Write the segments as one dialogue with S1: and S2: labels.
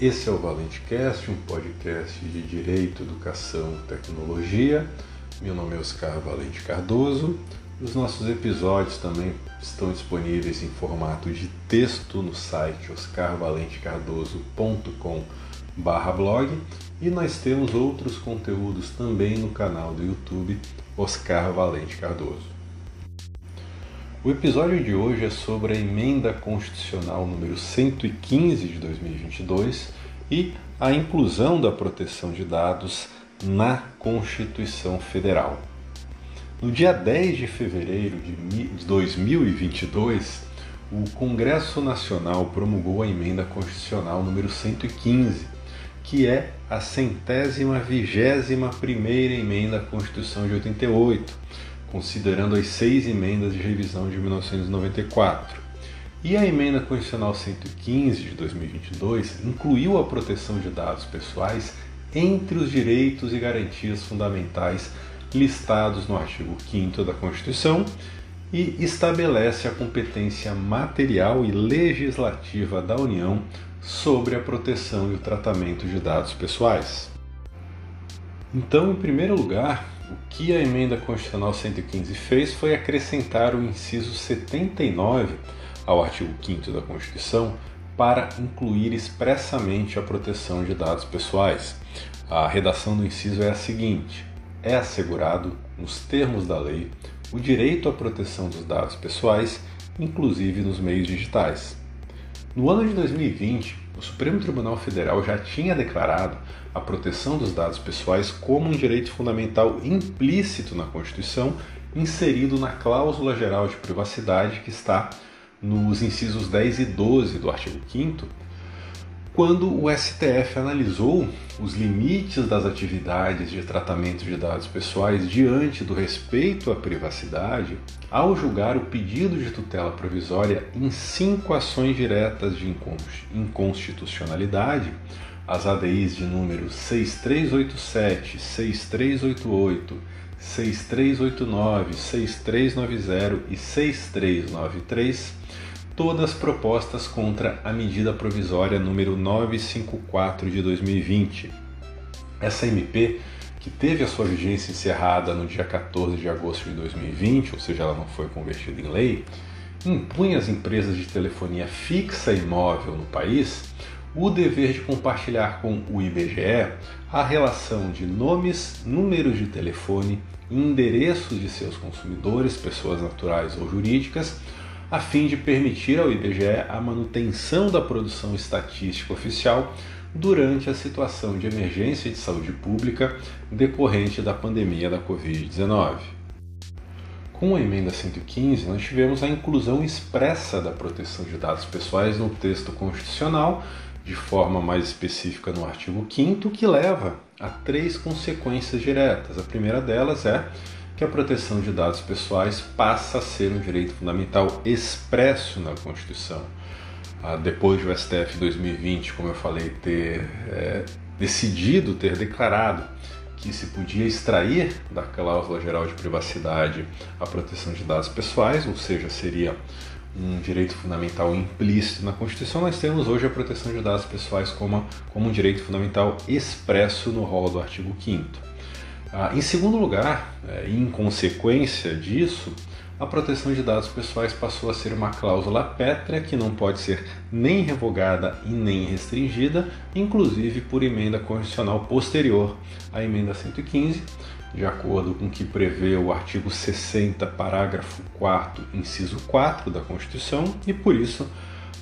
S1: Esse é o ValenteCast, um podcast de Direito, Educação e Tecnologia. Meu nome é Oscar Valente Cardoso. Os nossos episódios também estão disponíveis em formato de texto no site oscarvalentecardoso.com/blog e nós temos outros conteúdos também no canal do YouTube Oscar Valente Cardoso. O episódio de hoje é sobre a emenda constitucional número 115 de 2022 e a inclusão da proteção de dados na Constituição Federal. No dia 10 de fevereiro de 2022, o Congresso Nacional promulgou a emenda constitucional número 115, que é a centésima vigésima primeira emenda à Constituição de 88 considerando as seis emendas de revisão de 1994. E a emenda constitucional 115 de 2022 incluiu a proteção de dados pessoais entre os direitos e garantias fundamentais listados no artigo 5 da Constituição e estabelece a competência material e legislativa da União sobre a proteção e o tratamento de dados pessoais. Então, em primeiro lugar, o que a emenda constitucional 115 fez foi acrescentar o inciso 79 ao artigo 5 da Constituição para incluir expressamente a proteção de dados pessoais. A redação do inciso é a seguinte: é assegurado, nos termos da lei, o direito à proteção dos dados pessoais, inclusive nos meios digitais. No ano de 2020, o Supremo Tribunal Federal já tinha declarado a proteção dos dados pessoais como um direito fundamental implícito na Constituição, inserido na cláusula geral de privacidade que está nos incisos 10 e 12 do artigo 5 quando o STF analisou os limites das atividades de tratamento de dados pessoais diante do respeito à privacidade, ao julgar o pedido de tutela provisória em cinco ações diretas de inconstitucionalidade, as ADIs de números 6387, 6388, 6389, 6390 e 6393, todas propostas contra a medida provisória número 954 de 2020. Essa MP, que teve a sua vigência encerrada no dia 14 de agosto de 2020, ou seja, ela não foi convertida em lei, impunha às empresas de telefonia fixa e móvel no país o dever de compartilhar com o IBGE a relação de nomes, números de telefone endereços de seus consumidores, pessoas naturais ou jurídicas, a fim de permitir ao IBGE a manutenção da produção estatística oficial durante a situação de emergência de saúde pública decorrente da pandemia da Covid-19. Com a emenda 115, nós tivemos a inclusão expressa da proteção de dados pessoais no texto constitucional de forma mais específica no artigo 5 que leva a três consequências diretas. A primeira delas é que a proteção de dados pessoais passa a ser um direito fundamental expresso na Constituição. Ah, depois do STF 2020, como eu falei, ter é, decidido, ter declarado que se podia extrair da cláusula geral de privacidade a proteção de dados pessoais, ou seja, seria um direito fundamental implícito na Constituição, nós temos hoje a proteção de dados pessoais como, como um direito fundamental expresso no rol do artigo 5 ah, Em segundo lugar, é, em consequência disso, a proteção de dados pessoais passou a ser uma cláusula pétrea que não pode ser nem revogada e nem restringida, inclusive por emenda constitucional posterior à emenda 115, de acordo com o que prevê o artigo 60, parágrafo 4, inciso 4 da Constituição, e por isso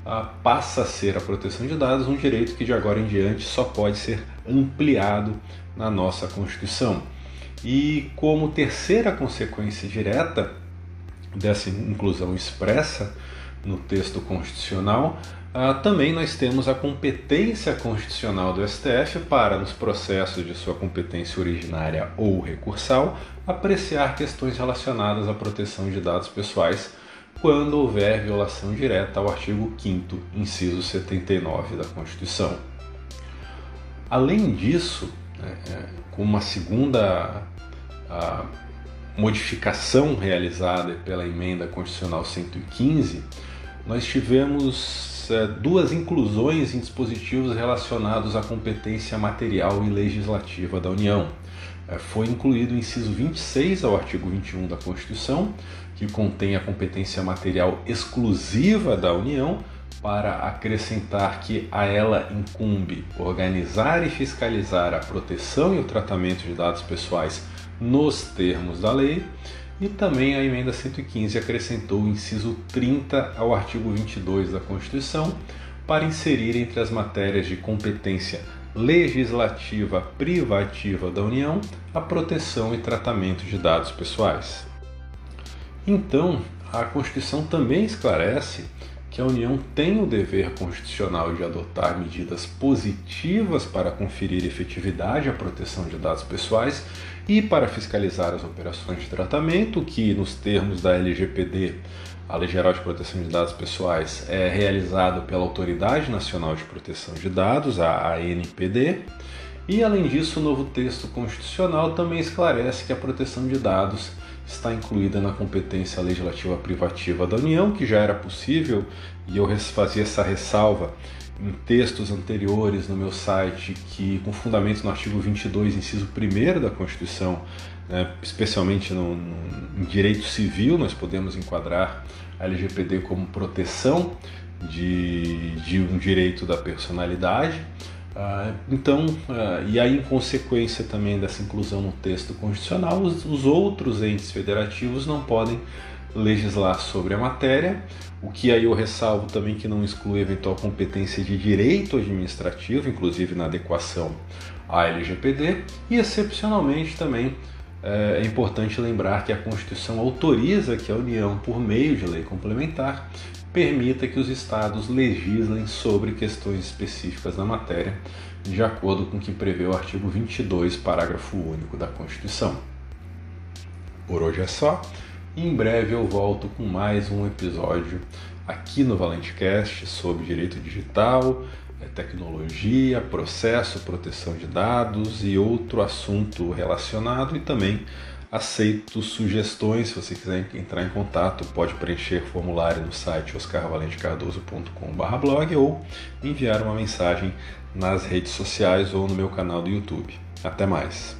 S1: ah, passa a ser a proteção de dados um direito que de agora em diante só pode ser ampliado na nossa Constituição. E como terceira consequência direta dessa inclusão expressa no texto constitucional, ah, também nós temos a competência constitucional do STF para, nos processos de sua competência originária ou recursal, apreciar questões relacionadas à proteção de dados pessoais quando houver violação direta ao artigo 5, inciso 79 da Constituição. Além disso, com uma segunda modificação realizada pela emenda constitucional 115, nós tivemos é, duas inclusões em dispositivos relacionados à competência material e legislativa da União. É, foi incluído o inciso 26 ao artigo 21 da Constituição, que contém a competência material exclusiva da União, para acrescentar que a ela incumbe organizar e fiscalizar a proteção e o tratamento de dados pessoais nos termos da lei. E também a emenda 115 acrescentou o inciso 30 ao artigo 22 da Constituição para inserir entre as matérias de competência legislativa privativa da União a proteção e tratamento de dados pessoais. Então, a Constituição também esclarece que a União tem o dever constitucional de adotar medidas positivas para conferir efetividade à proteção de dados pessoais e para fiscalizar as operações de tratamento, que, nos termos da LGPD, a Lei Geral de Proteção de Dados Pessoais, é realizado pela Autoridade Nacional de Proteção de Dados, a ANPD. E, além disso, o novo texto constitucional também esclarece que a proteção de dados está incluída na competência legislativa privativa da União, que já era possível, e eu fazia essa ressalva em textos anteriores no meu site que, com fundamentos no artigo 22, inciso 1 da Constituição, né, especialmente no, no, em direito civil, nós podemos enquadrar a LGPD como proteção de, de um direito da personalidade. Ah, então, ah, e aí em consequência também dessa inclusão no texto constitucional, os, os outros entes federativos não podem legislar sobre a matéria, o que aí eu ressalvo também que não exclui eventual competência de direito administrativo, inclusive na adequação à LGPD, e excepcionalmente também é, é importante lembrar que a Constituição autoriza que a União, por meio de lei complementar, permita que os estados legislem sobre questões específicas da matéria, de acordo com o que prevê o artigo 22, parágrafo único da Constituição. Por hoje é só. Em breve eu volto com mais um episódio aqui no ValenteCast sobre direito digital, é, tecnologia, processo, proteção de dados e outro assunto relacionado e também aceito sugestões. Se você quiser entrar em contato, pode preencher formulário no site oscarvalentecardoso.com.br blog ou enviar uma mensagem nas redes sociais ou no meu canal do YouTube. Até mais!